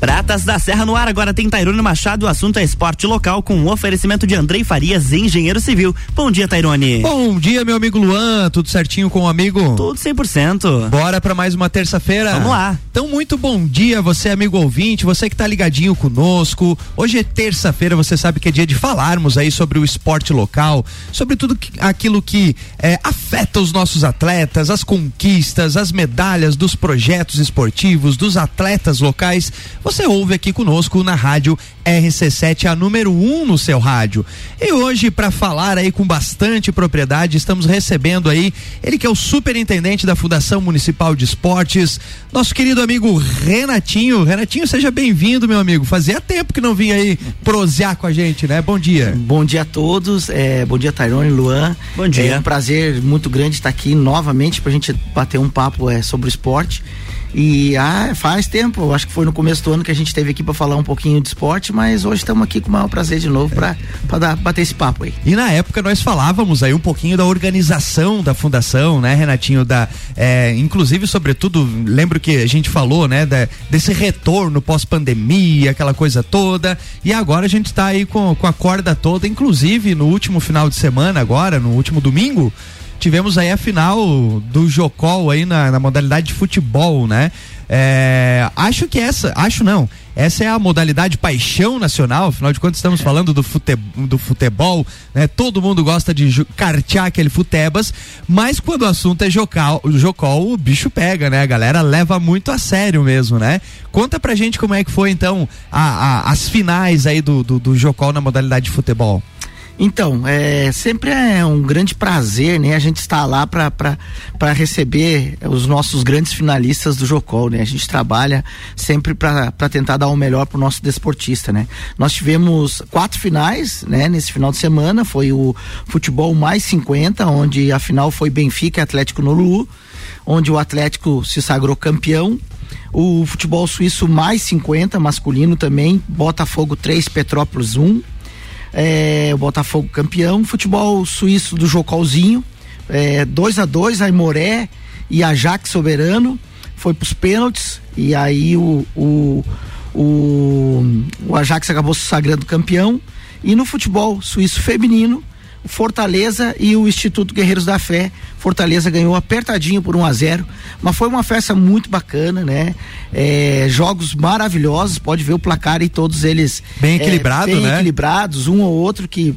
Pratas da Serra no ar, agora tem Tairone Machado, o assunto é esporte local com o um oferecimento de Andrei Farias, engenheiro civil. Bom dia, Tairone. Bom dia, meu amigo Luan, tudo certinho com o amigo? Tudo 100%. Bora para mais uma terça-feira? Vamos lá. Então, muito bom dia, você amigo ouvinte, você que tá ligadinho conosco. Hoje é terça-feira, você sabe que é dia de falarmos aí sobre o esporte local, sobre tudo que, aquilo que é, afeta os nossos atletas, as conquistas, as medalhas dos projetos esportivos, dos atletas locais. Você ouve aqui conosco na rádio RC7, a número 1 um no seu rádio. E hoje, para falar aí com bastante propriedade, estamos recebendo aí ele que é o superintendente da Fundação Municipal de Esportes, nosso querido amigo Renatinho. Renatinho, seja bem-vindo, meu amigo. Fazia tempo que não vinha aí prosear com a gente, né? Bom dia. Bom dia a todos. É, bom dia, Tairone, Luan. Bom dia. É um prazer muito grande estar aqui novamente para a gente bater um papo é, sobre o esporte. E ah, faz tempo, acho que foi no começo do ano que a gente esteve aqui para falar um pouquinho de esporte, mas hoje estamos aqui com o maior prazer de novo para bater esse papo aí. E na época nós falávamos aí um pouquinho da organização da fundação, né, Renatinho? Da, é, inclusive, sobretudo, lembro que a gente falou, né, da, desse retorno pós-pandemia, aquela coisa toda. E agora a gente está aí com, com a corda toda, inclusive no último final de semana, agora, no último domingo tivemos aí a final do Jocol aí na, na modalidade de futebol, né? É, acho que essa, acho não, essa é a modalidade paixão nacional, afinal de contas estamos falando do, fute, do futebol, né? Todo mundo gosta de cartear aquele futebas, mas quando o assunto é jocal, jocol, o bicho pega, né? A galera leva muito a sério mesmo, né? Conta pra gente como é que foi então a, a, as finais aí do, do, do jocol na modalidade de futebol. Então, é, sempre é um grande prazer, né? A gente estar lá para receber os nossos grandes finalistas do Jocol, né? A gente trabalha sempre para tentar dar o melhor para o nosso desportista, né? Nós tivemos quatro finais, né? Nesse final de semana, foi o futebol mais 50, onde a final foi Benfica e Atlético Nolu, onde o Atlético se sagrou campeão o futebol suíço mais 50 masculino também, Botafogo 3, Petrópolis 1 é, o Botafogo campeão, futebol suíço do Jocolzinho, 2 é, a 2 Aimoré e Ajax Soberano, foi pros pênaltis e aí o, o, o, o Ajax acabou se sagrando campeão. E no futebol suíço feminino, Fortaleza e o Instituto Guerreiros da Fé. Fortaleza ganhou apertadinho por 1 a 0 mas foi uma festa muito bacana, né? É, jogos maravilhosos, pode ver o placar e todos eles bem equilibrado, é, bem né? equilibrados, um ou outro que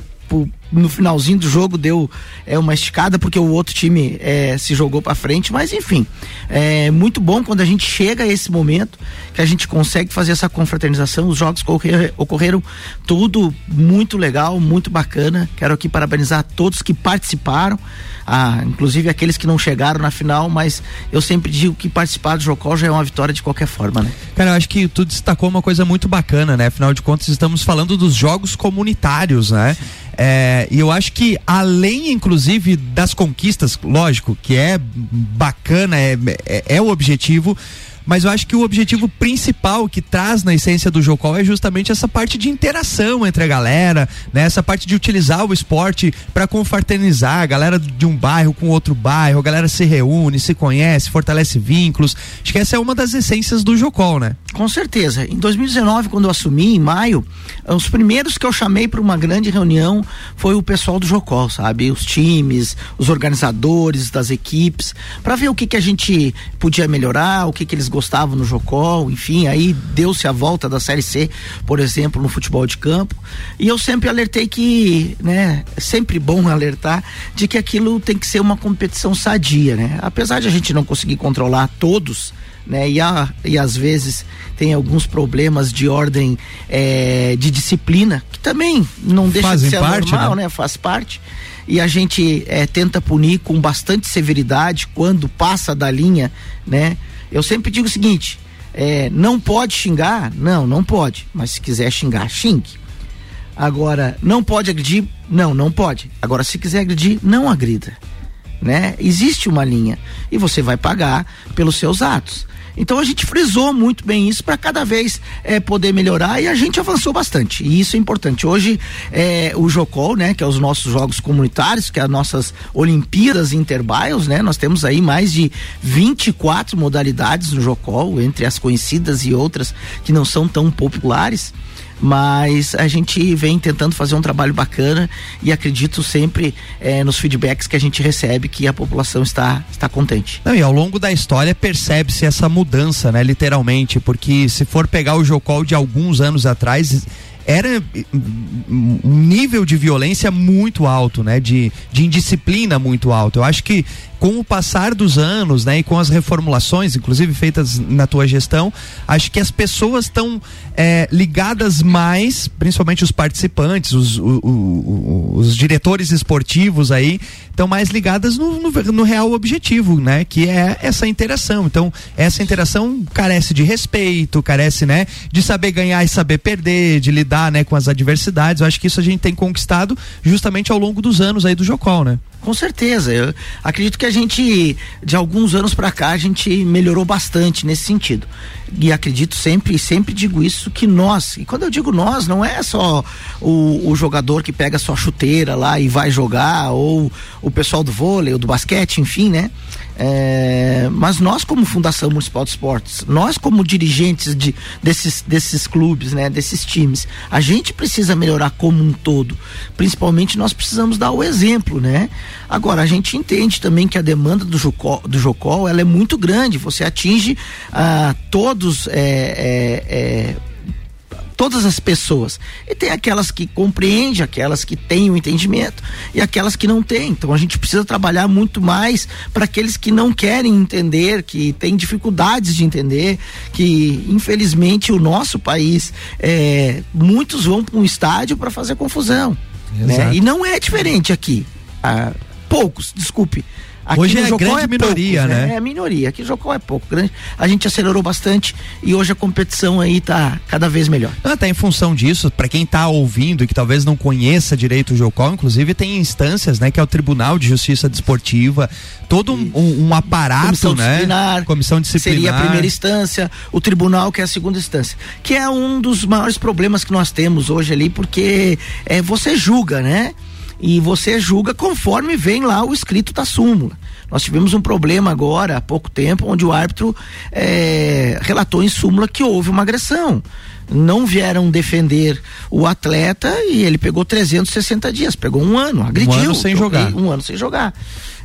no finalzinho do jogo deu é, uma esticada porque o outro time é, se jogou para frente, mas enfim, é muito bom quando a gente chega a esse momento que a gente consegue fazer essa confraternização. Os jogos ocorrer, ocorreram tudo muito legal, muito bacana. Quero aqui parabenizar todos que participaram, ah, inclusive aqueles que não chegaram na final, mas eu sempre digo que participar do Jocol já é uma vitória de qualquer forma, né? Cara, eu acho que tu destacou uma coisa muito bacana, né? Afinal de contas, estamos falando dos jogos comunitários, né? É, e eu acho que além, inclusive, das conquistas, lógico, que é bacana, é, é, é o objetivo, mas eu acho que o objetivo principal que traz na essência do Jocol é justamente essa parte de interação entre a galera, né? Essa parte de utilizar o esporte para confraternizar a galera de um bairro com outro bairro, a galera se reúne, se conhece, fortalece vínculos. Acho que essa é uma das essências do Jocol, né? Com certeza. Em 2019, quando eu assumi, em maio, os primeiros que eu chamei para uma grande reunião foi o pessoal do Jocol, sabe? Os times, os organizadores das equipes, para ver o que que a gente podia melhorar, o que que eles gostavam no Jocol, enfim, aí deu-se a volta da Série C, por exemplo, no futebol de campo. E eu sempre alertei que, né, é sempre bom alertar de que aquilo tem que ser uma competição sadia, né? Apesar de a gente não conseguir controlar todos, né? E, a, e às vezes tem alguns problemas de ordem é, de disciplina, que também não deixa Fazem de ser parte, normal, né? né? Faz parte. E a gente é, tenta punir com bastante severidade quando passa da linha, né? Eu sempre digo o seguinte: é, não pode xingar? Não, não pode. Mas se quiser xingar, xingue. Agora, não pode agredir? Não, não pode. Agora, se quiser agredir, não agrida. Né? Existe uma linha e você vai pagar pelos seus atos. Então a gente frisou muito bem isso para cada vez é, poder melhorar e a gente avançou bastante. E isso é importante. Hoje é, o Jocol, né, que é os nossos jogos comunitários, que é as nossas Olimpíadas Interbios, né? Nós temos aí mais de 24 modalidades no Jocol, entre as conhecidas e outras que não são tão populares mas a gente vem tentando fazer um trabalho bacana e acredito sempre eh, nos feedbacks que a gente recebe que a população está, está contente. Não, e ao longo da história percebe-se essa mudança, né, literalmente, porque se for pegar o Jocol de alguns anos atrás, era um nível de violência muito alto, né? De, de indisciplina muito alto. Eu acho que com o passar dos anos, né, e com as reformulações, inclusive feitas na tua gestão, acho que as pessoas estão é, ligadas mais, principalmente os participantes, os, o, o, os diretores esportivos aí, estão mais ligadas no, no, no, real objetivo, né, que é essa interação. Então, essa interação carece de respeito, carece, né, de saber ganhar e saber perder, de lidar, né, com as adversidades. Eu acho que isso a gente tem conquistado justamente ao longo dos anos aí do Jocol, né? Com certeza. Eu acredito que a gente, de alguns anos para cá, a gente melhorou bastante nesse sentido. E acredito sempre, sempre digo isso, que nós, e quando eu digo nós, não é só o, o jogador que pega sua chuteira lá e vai jogar, ou o pessoal do vôlei, ou do basquete, enfim, né? É, mas nós, como Fundação Municipal de Esportes, nós, como dirigentes de, desses, desses clubes, né, desses times, a gente precisa melhorar como um todo. Principalmente nós precisamos dar o exemplo, né? Agora, a gente entende também que a demanda do Jocol, do Jocol ela é muito grande. Você atinge ah, todos. É, é, é todas as pessoas. E tem aquelas que compreendem, aquelas que têm o entendimento e aquelas que não têm. Então a gente precisa trabalhar muito mais para aqueles que não querem entender, que têm dificuldades de entender, que infelizmente o nosso país, é, muitos vão para um estádio para fazer confusão. Né? E não é diferente aqui. Ah, poucos, desculpe. Aqui hoje é grande é minoria, poucos, né? né? É minoria. Aqui o Jocó é pouco. Grande. A gente acelerou bastante e hoje a competição aí tá cada vez melhor. Ah, tá em função disso, para quem tá ouvindo e que talvez não conheça direito o Jocó, inclusive tem instâncias, né? Que é o Tribunal de Justiça Desportiva, todo um, um, um, aparato, Comissão né? Disciplinar, Comissão disciplinar. Seria a primeira instância, o tribunal que é a segunda instância. Que é um dos maiores problemas que nós temos hoje ali, porque é, você julga, né? E você julga conforme vem lá o escrito da súmula. Nós tivemos um problema agora, há pouco tempo, onde o árbitro é, relatou em súmula que houve uma agressão. Não vieram defender o atleta e ele pegou 360 dias, pegou um ano, agrediu. Um ano sem jogar. Um ano sem jogar.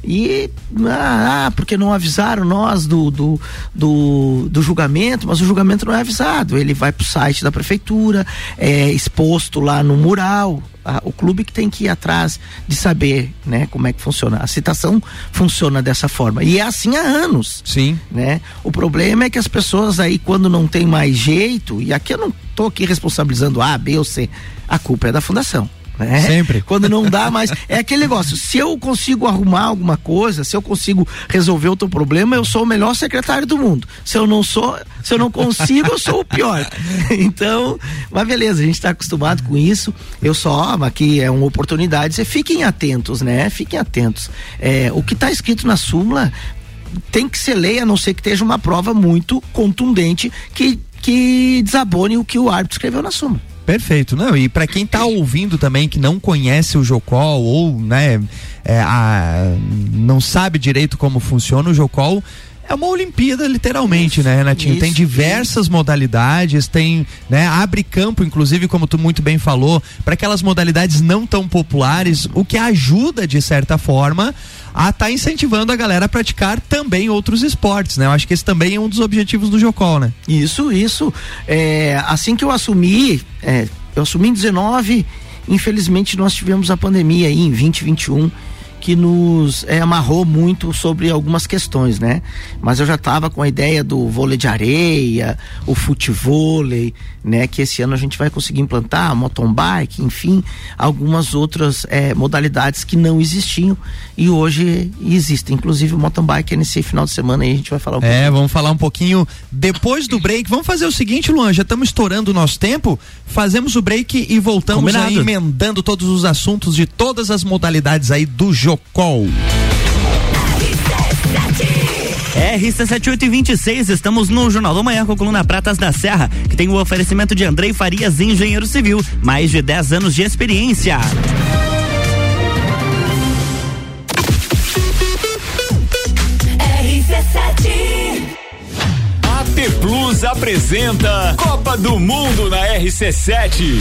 E, ah, ah, porque não avisaram nós do, do, do, do, julgamento, mas o julgamento não é avisado. Ele vai para o site da prefeitura, é exposto lá no mural. O clube que tem que ir atrás de saber, né, como é que funciona. A citação funciona dessa forma. E é assim há anos. Sim. Né? O problema é que as pessoas aí, quando não tem mais jeito, e aqui eu não estou aqui responsabilizando A, B ou C, a culpa é da fundação. Né? Sempre. Quando não dá mais. É aquele negócio. Se eu consigo arrumar alguma coisa, se eu consigo resolver o teu problema, eu sou o melhor secretário do mundo. Se eu não sou, se eu não consigo, eu sou o pior. Então, mas beleza, a gente está acostumado com isso. Eu só, aqui é uma oportunidade. Você fiquem atentos, né? Fiquem atentos. É, o que está escrito na súmula tem que ser lei, a não ser que esteja uma prova muito contundente que, que desabone o que o árbitro escreveu na súmula. Perfeito. Não, e para quem tá ouvindo também que não conhece o Jocol ou, né, é, a, não sabe direito como funciona o Jocol, é uma Olimpíada, literalmente, isso, né, Renatinho? Isso, tem diversas isso. modalidades, tem, né, abre campo, inclusive, como tu muito bem falou, para aquelas modalidades não tão populares, o que ajuda, de certa forma, a estar tá incentivando a galera a praticar também outros esportes, né? Eu acho que esse também é um dos objetivos do Jocol, né? Isso, isso. É, assim que eu assumi, é, eu assumi em 19, infelizmente nós tivemos a pandemia aí em 2021 que nos é, amarrou muito sobre algumas questões, né? Mas eu já estava com a ideia do vôlei de areia, o futevôlei, né? Que esse ano a gente vai conseguir implantar, mountain bike, enfim, algumas outras é, modalidades que não existiam e hoje existem. Inclusive o mountain bike é nesse final de semana aí a gente vai falar um É, pouquinho. vamos falar um pouquinho depois do break. Vamos fazer o seguinte, Luan, já estamos estourando o nosso tempo, fazemos o break e voltamos aí emendando todos os assuntos de todas as modalidades aí do Jocol. RC7826, estamos no Jornal da Manhã com a coluna Pratas da Serra, que tem o oferecimento de Andrei Farias, engenheiro civil, mais de 10 anos de experiência. AT Plus apresenta Copa do Mundo na RC7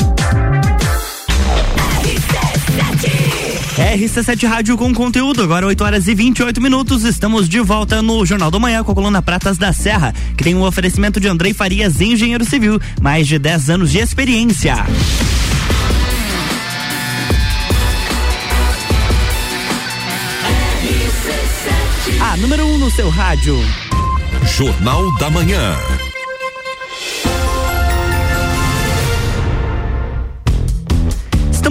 RC7 Rádio com conteúdo, agora 8 horas e 28 minutos. Estamos de volta no Jornal do Manhã com a coluna Pratas da Serra, que tem um oferecimento de Andrei Farias, engenheiro civil, mais de 10 anos de experiência. A número 1 um no seu rádio. Jornal da Manhã.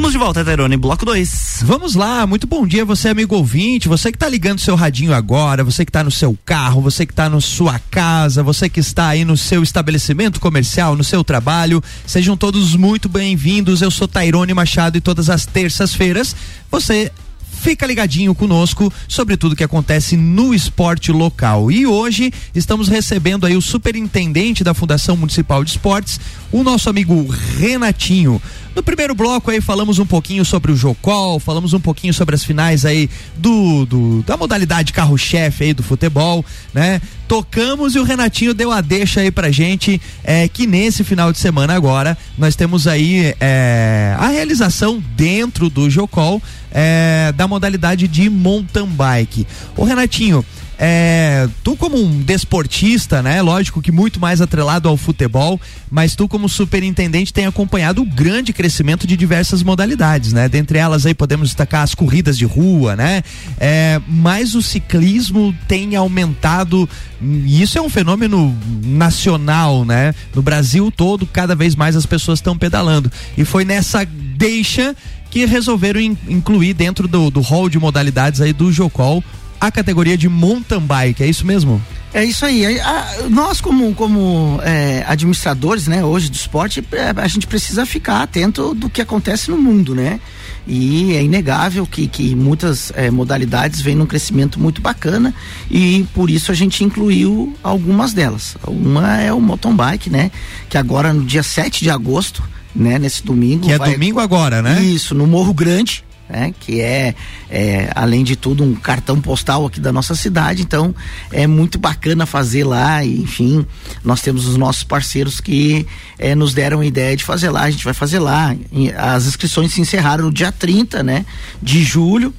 Estamos de volta, Tairone, bloco 2. Vamos lá, muito bom dia, você amigo ouvinte, você que está ligando seu radinho agora, você que está no seu carro, você que está na sua casa, você que está aí no seu estabelecimento comercial, no seu trabalho, sejam todos muito bem-vindos. Eu sou Tairone Machado e todas as terças-feiras você fica ligadinho conosco sobre tudo que acontece no esporte local. E hoje estamos recebendo aí o superintendente da Fundação Municipal de Esportes, o nosso amigo Renatinho. No primeiro bloco aí falamos um pouquinho sobre o Jocol, falamos um pouquinho sobre as finais aí do, do da modalidade carro-chefe aí do futebol, né? Tocamos e o Renatinho deu a deixa aí pra gente é, que nesse final de semana agora nós temos aí é, a realização dentro do Jocol é, da modalidade de mountain bike. O Renatinho, é, tu como um desportista, né? Lógico que muito mais atrelado ao futebol, mas tu como superintendente tem acompanhado o grande crescimento de diversas modalidades, né? Dentre elas aí podemos destacar as corridas de rua, né? É, mas o ciclismo tem aumentado e isso é um fenômeno nacional, né? No Brasil todo, cada vez mais as pessoas estão pedalando. E foi nessa deixa que resolveram in, incluir dentro do, do hall de modalidades aí do Jocol a categoria de mountain bike, é isso mesmo? É isso aí. A, nós, como, como é, administradores, né, hoje do esporte, é, a gente precisa ficar atento do que acontece no mundo, né? E é inegável que, que muitas é, modalidades vêm num crescimento muito bacana e por isso a gente incluiu algumas delas. Uma é o mountain bike, né? Que agora no dia 7 de agosto, né, nesse domingo. Que é vai, domingo agora, né? Isso, no Morro Grande, né? Que é, é, além de tudo, um cartão postal aqui da nossa cidade. Então, é muito bacana fazer lá. E, enfim, nós temos os nossos parceiros que é, nos deram a ideia de fazer lá. A gente vai fazer lá. As inscrições se encerraram no dia 30, né? De julho.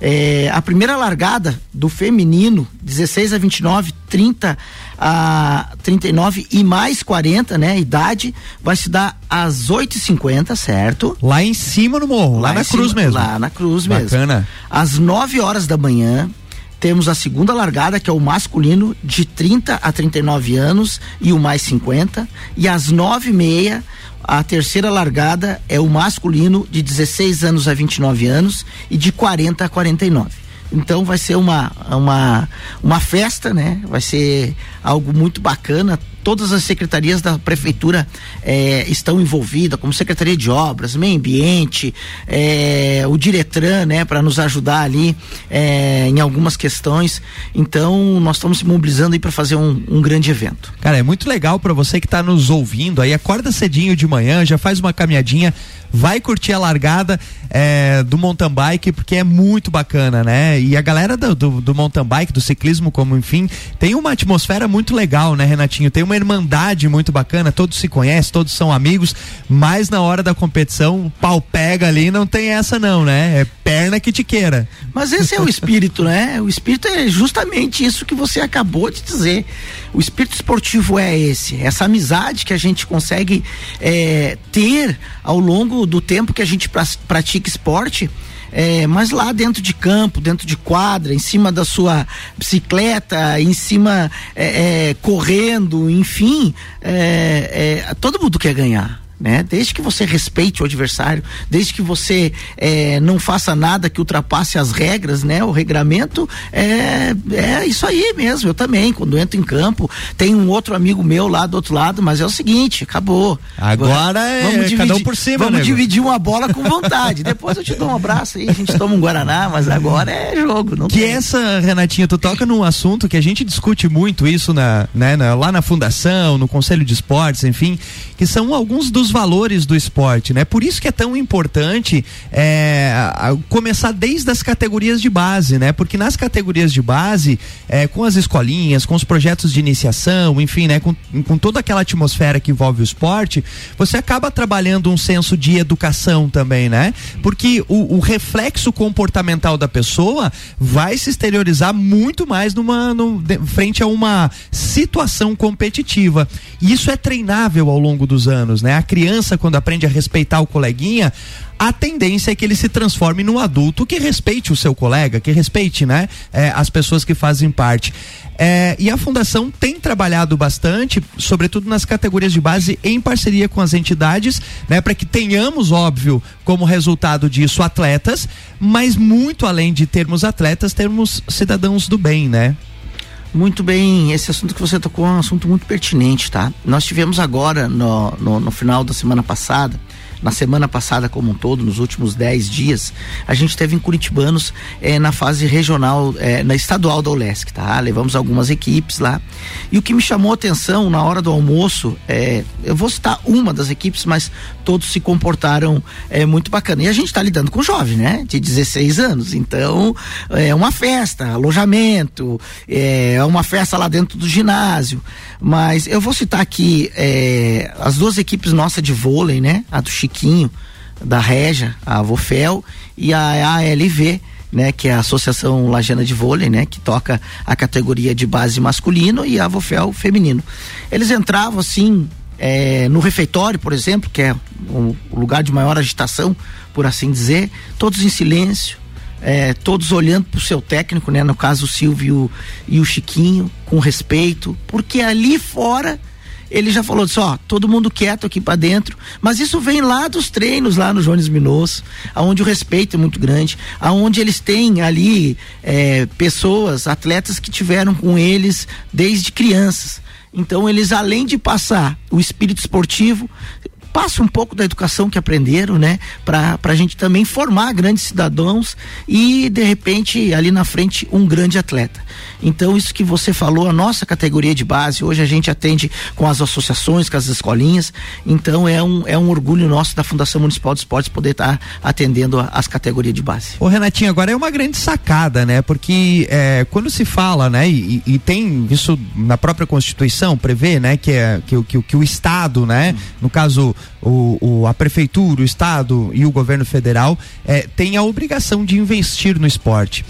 É, a primeira largada do feminino, 16 a 29, 30 a 39 e mais 40, né? Idade, vai se dar às 8h50, certo? Lá em cima no morro, lá, lá na cruz cima, mesmo. Lá na cruz Bacana. mesmo. Bacana. Às 9 horas da manhã, temos a segunda largada, que é o masculino, de 30 a 39 anos e o mais 50. E às 9 e meia, a terceira largada é o masculino de 16 anos a 29 anos e de 40 a 49. Então vai ser uma, uma, uma festa, né? Vai ser algo muito bacana todas as secretarias da prefeitura eh, estão envolvidas, como Secretaria de Obras, Meio Ambiente, eh, o Diretran, né, para nos ajudar ali eh, em algumas questões. Então, nós estamos se mobilizando aí para fazer um, um, grande evento. Cara, é muito legal para você que está nos ouvindo aí, acorda cedinho de manhã, já faz uma caminhadinha vai curtir a largada é, do mountain bike, porque é muito bacana, né? E a galera do, do, do, mountain bike, do ciclismo, como enfim, tem uma atmosfera muito legal, né, Renatinho? Tem uma irmandade muito bacana, todos se conhecem, todos são amigos, mas na hora da competição, o pau pega ali, não tem essa não, né? É perna que te queira. Mas esse é o espírito, né? O espírito é justamente isso que você acabou de dizer. O espírito esportivo é esse, essa amizade que a gente consegue é, ter ao longo do tempo que a gente pratica esporte. É, mas lá dentro de campo, dentro de quadra, em cima da sua bicicleta, em cima é, é, correndo, enfim, é, é, todo mundo quer ganhar né? Desde que você respeite o adversário, desde que você é, não faça nada que ultrapasse as regras, né? O regramento é, é isso aí mesmo. Eu também, quando entro em campo, tem um outro amigo meu lá do outro lado, mas é o seguinte, acabou. Agora é vamos dividir, cada um por cima, Vamos nego. dividir uma bola com vontade. Depois eu te dou um abraço aí, a gente toma um Guaraná, mas agora é jogo. Não que tem. essa, Renatinha, tu toca num assunto que a gente discute muito isso na, né, na, lá na fundação, no Conselho de Esportes, enfim, que são alguns dos valores do esporte, né? Por isso que é tão importante é, começar desde as categorias de base, né? Porque nas categorias de base, é, com as escolinhas, com os projetos de iniciação, enfim, né? Com, com toda aquela atmosfera que envolve o esporte, você acaba trabalhando um senso de educação também, né? Porque o, o reflexo comportamental da pessoa vai se exteriorizar muito mais numa, de, frente a uma situação competitiva. E isso é treinável ao longo dos anos, né? A criança, quando aprende a respeitar o coleguinha, a tendência é que ele se transforme num adulto que respeite o seu colega, que respeite, né, é, as pessoas que fazem parte. É, e a fundação tem trabalhado bastante, sobretudo nas categorias de base, em parceria com as entidades, né, para que tenhamos, óbvio, como resultado disso, atletas, mas muito além de termos atletas, termos cidadãos do bem, né? Muito bem, esse assunto que você tocou é um assunto muito pertinente, tá? Nós tivemos agora, no, no, no final da semana passada, na semana passada como um todo, nos últimos 10 dias, a gente teve em Curitibanos eh, na fase regional, eh, na estadual da ULESC, tá? Levamos algumas equipes lá. E o que me chamou a atenção na hora do almoço, eh, eu vou citar uma das equipes, mas todos se comportaram muito bacana. E a gente está lidando com jovem, né? De 16 anos. Então, é uma festa, alojamento, é, é uma festa lá dentro do ginásio. Mas eu vou citar aqui é, as duas equipes nossas de vôlei, né? A do Chiquinho, da Reja, a Vofel e a ALV, né? Que é a Associação Lajana de Vôlei, né? Que toca a categoria de base masculino e a Vofel feminino. Eles entravam assim, é, no refeitório, por exemplo, que é o lugar de maior agitação, por assim dizer, todos em silêncio, é, todos olhando para o seu técnico, né? No caso o Silvio e o Chiquinho, com respeito, porque ali fora ele já falou disso, ó, todo mundo quieto aqui para dentro, mas isso vem lá dos treinos lá no Jones Minosso, aonde o respeito é muito grande, aonde eles têm ali é, pessoas, atletas que tiveram com eles desde crianças. Então eles além de passar o espírito esportivo, passa um pouco da educação que aprenderam, né? Para a gente também formar grandes cidadãos e, de repente, ali na frente, um grande atleta. Então, isso que você falou, a nossa categoria de base, hoje a gente atende com as associações, com as escolinhas. Então, é um, é um orgulho nosso da Fundação Municipal de Esportes poder estar tá atendendo as categorias de base. Ô, Renatinho, agora é uma grande sacada, né? Porque é, quando se fala, né, e, e, tem isso na própria Constituição, prevê, né, que, é, que, que, que o Estado, né, no caso, o, o, a Prefeitura, o Estado e o governo federal, é, tem a obrigação de investir no esporte.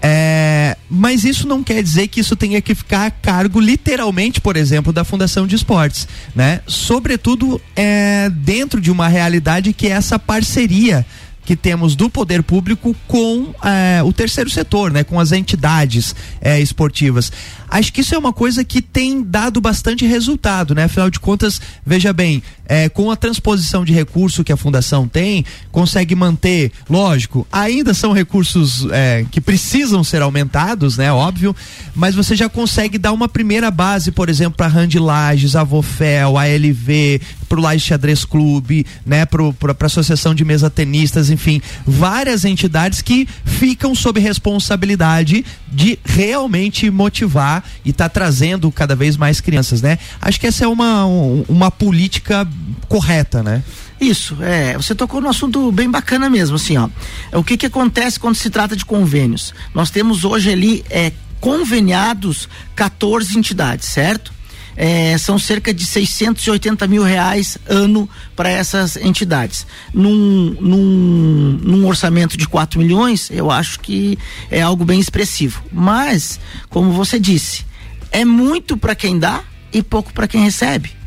É, mas isso não quer dizer que isso tenha que ficar a cargo, literalmente, por exemplo, da Fundação de Esportes, né? Sobretudo é, dentro de uma realidade que é essa parceria que temos do poder público com é, o terceiro setor, né, com as entidades é, esportivas. Acho que isso é uma coisa que tem dado bastante resultado, né? Afinal de contas, veja bem, é, com a transposição de recurso que a fundação tem, consegue manter, lógico, ainda são recursos é, que precisam ser aumentados, né? Óbvio, mas você já consegue dar uma primeira base, por exemplo, para Rand Lages, Avofel, ALV, pro Lages Xadrez Clube, né? Pro, pra Associação de Mesa Tenistas, enfim, várias entidades que ficam sob responsabilidade de realmente motivar e tá trazendo cada vez mais crianças, né? Acho que essa é uma, uma política correta, né? Isso, é, você tocou num assunto bem bacana mesmo, assim, ó. O que que acontece quando se trata de convênios? Nós temos hoje ali é, conveniados 14 entidades, certo? É, são cerca de 680 mil reais ano para essas entidades. Num, num, num, orçamento de 4 milhões, eu acho que é algo bem expressivo. Mas, como você disse, é muito para quem dá e pouco para quem recebe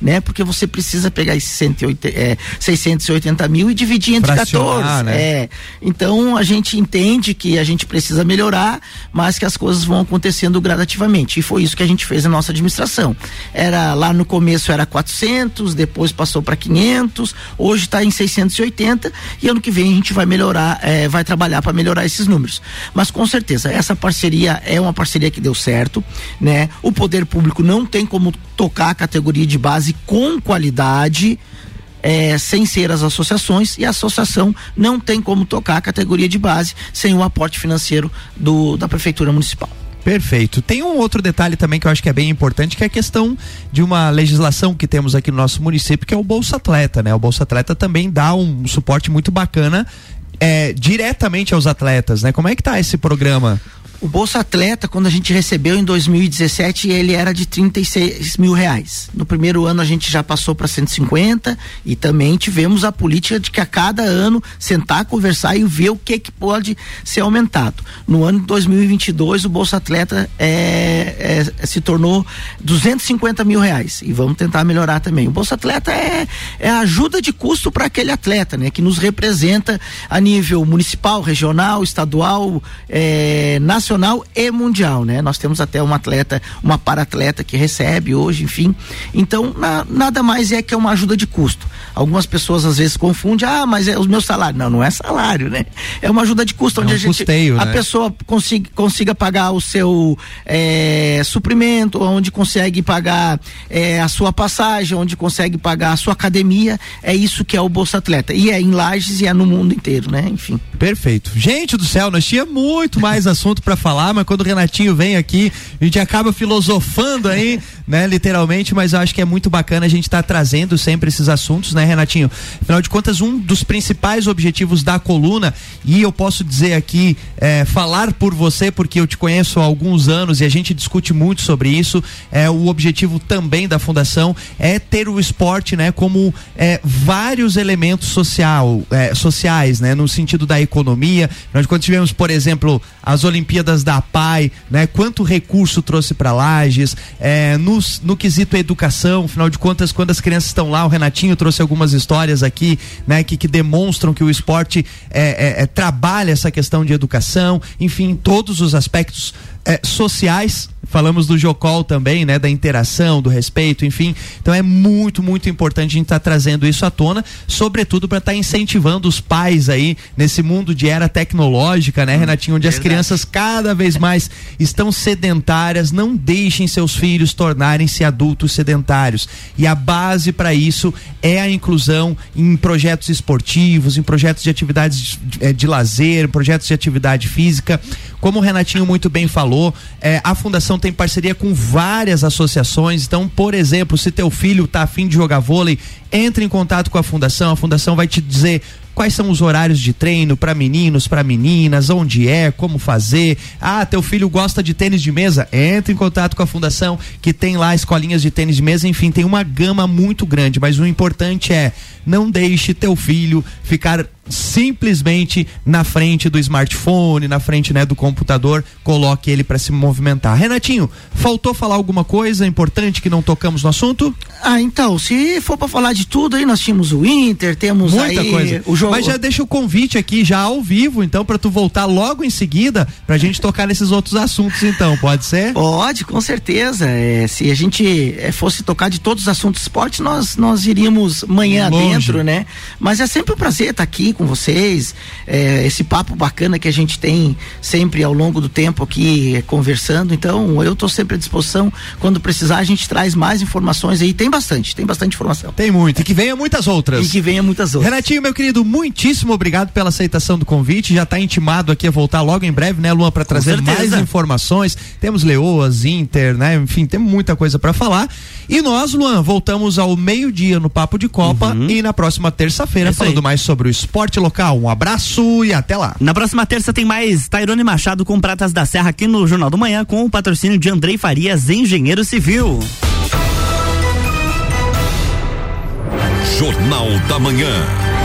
né? Porque você precisa pegar esses 180, é, 680 mil e dividir entre Fracionar, 14. Né? É. Então a gente entende que a gente precisa melhorar, mas que as coisas vão acontecendo gradativamente. E foi isso que a gente fez na nossa administração. Era lá no começo era 400, depois passou para 500, hoje está em 680 e ano que vem a gente vai melhorar, é, vai trabalhar para melhorar esses números. Mas com certeza essa parceria é uma parceria que deu certo, né? O poder público não tem como tocar a categoria de base com qualidade. É, sem ser as associações e a associação não tem como tocar a categoria de base sem o aporte financeiro do, da prefeitura municipal. Perfeito. Tem um outro detalhe também que eu acho que é bem importante, que é a questão de uma legislação que temos aqui no nosso município, que é o Bolsa Atleta, né? O Bolsa Atleta também dá um suporte muito bacana é, diretamente aos atletas, né? Como é que tá esse programa? O Bolsa Atleta, quando a gente recebeu em 2017, ele era de 36 mil reais. No primeiro ano a gente já passou para 150 e também tivemos a política de que a cada ano sentar, conversar e ver o que que pode ser aumentado. No ano de 2022 o Bolsa Atleta é, é, se tornou 250 mil reais e vamos tentar melhorar também. O Bolsa Atleta é, é ajuda de custo para aquele atleta, né? Que nos representa a nível municipal, regional, estadual, é, nacional nacional e mundial, né? Nós temos até uma atleta, uma para-atleta que recebe hoje, enfim. Então, na, nada mais é que é uma ajuda de custo. Algumas pessoas às vezes confundem, ah, mas é o meu salário. Não, não é salário, né? É uma ajuda de custo, é onde um a gente custeio, a né? pessoa consiga, consiga pagar o seu é, suprimento, onde consegue pagar é, a sua passagem, onde consegue pagar a sua academia. É isso que é o Bolsa Atleta. E é em Lages e é no mundo inteiro, né? Enfim. Perfeito. Gente do céu, nós tínhamos muito mais assunto para falar, mas quando o Renatinho vem aqui, a gente acaba filosofando aí, né, literalmente, mas eu acho que é muito bacana a gente estar tá trazendo sempre esses assuntos, né, Renatinho? Afinal de contas, um dos principais objetivos da coluna, e eu posso dizer aqui, é, falar por você, porque eu te conheço há alguns anos e a gente discute muito sobre isso, é o objetivo também da fundação é ter o esporte, né, como é, vários elementos social, é, sociais, né, no sentido da economia. Nós quando tivemos, por exemplo, as Olimpíadas Da PAI, né? Quanto recurso trouxe para Lages, é, no, no quesito educação, afinal de contas, quando as crianças estão lá, o Renatinho trouxe algumas histórias aqui, né? Que, que demonstram que o esporte é, é, é trabalha essa questão de educação, enfim, todos os aspectos é, sociais falamos do Jocol também, né, da interação, do respeito, enfim. Então é muito, muito importante a gente estar tá trazendo isso à tona, sobretudo para estar tá incentivando os pais aí nesse mundo de era tecnológica, né, Renatinho, onde Verdade. as crianças cada vez mais estão sedentárias, não deixem seus filhos tornarem-se adultos sedentários. E a base para isso é a inclusão em projetos esportivos, em projetos de atividades de, de, eh, lazer, projetos de atividade física. Como o Renatinho muito bem falou, é, a Fundação tem parceria com várias associações. Então, por exemplo, se teu filho está afim de jogar vôlei, entre em contato com a Fundação. A Fundação vai te dizer quais são os horários de treino para meninos, para meninas, onde é, como fazer. Ah, teu filho gosta de tênis de mesa? Entre em contato com a fundação que tem lá escolinhas de tênis de mesa, enfim, tem uma gama muito grande, mas o importante é não deixe teu filho ficar simplesmente na frente do smartphone, na frente né, do computador, coloque ele para se movimentar. Renatinho, faltou falar alguma coisa importante que não tocamos no assunto? Ah, então, se for para falar de tudo aí, nós tínhamos o Inter, temos Muita aí coisa. o jogo. Mas já deixa o convite aqui, já ao vivo, então, para tu voltar logo em seguida, pra gente tocar nesses outros assuntos, então, pode ser? Pode, com certeza. É, se a gente é, fosse tocar de todos os assuntos esportes, nós, nós iríamos manhã Longe. dentro, né? Mas é sempre um prazer estar aqui com vocês. é, esse papo bacana que a gente tem sempre ao longo do tempo aqui conversando. Então, eu estou sempre à disposição. Quando precisar, a gente traz mais informações aí. Tem bastante, tem bastante informação. Tem muito. E que venha muitas outras. E que venha muitas outras. Renatinho, meu querido, muitíssimo obrigado pela aceitação do convite. Já está intimado aqui a voltar logo em breve, né, Luan, para trazer mais informações. Temos Leoas, Inter, né? Enfim, tem muita coisa para falar. E nós, Luan, voltamos ao meio-dia no Papo de Copa e na próxima terça-feira É falando mais sobre o esporte local. Um abraço e até lá. Na próxima terça tem mais Tairone Machado com Pratas da Serra aqui no Jornal do Manhã com o patrocínio de Andrei Farias, engenheiro civil. Jornal da Manhã.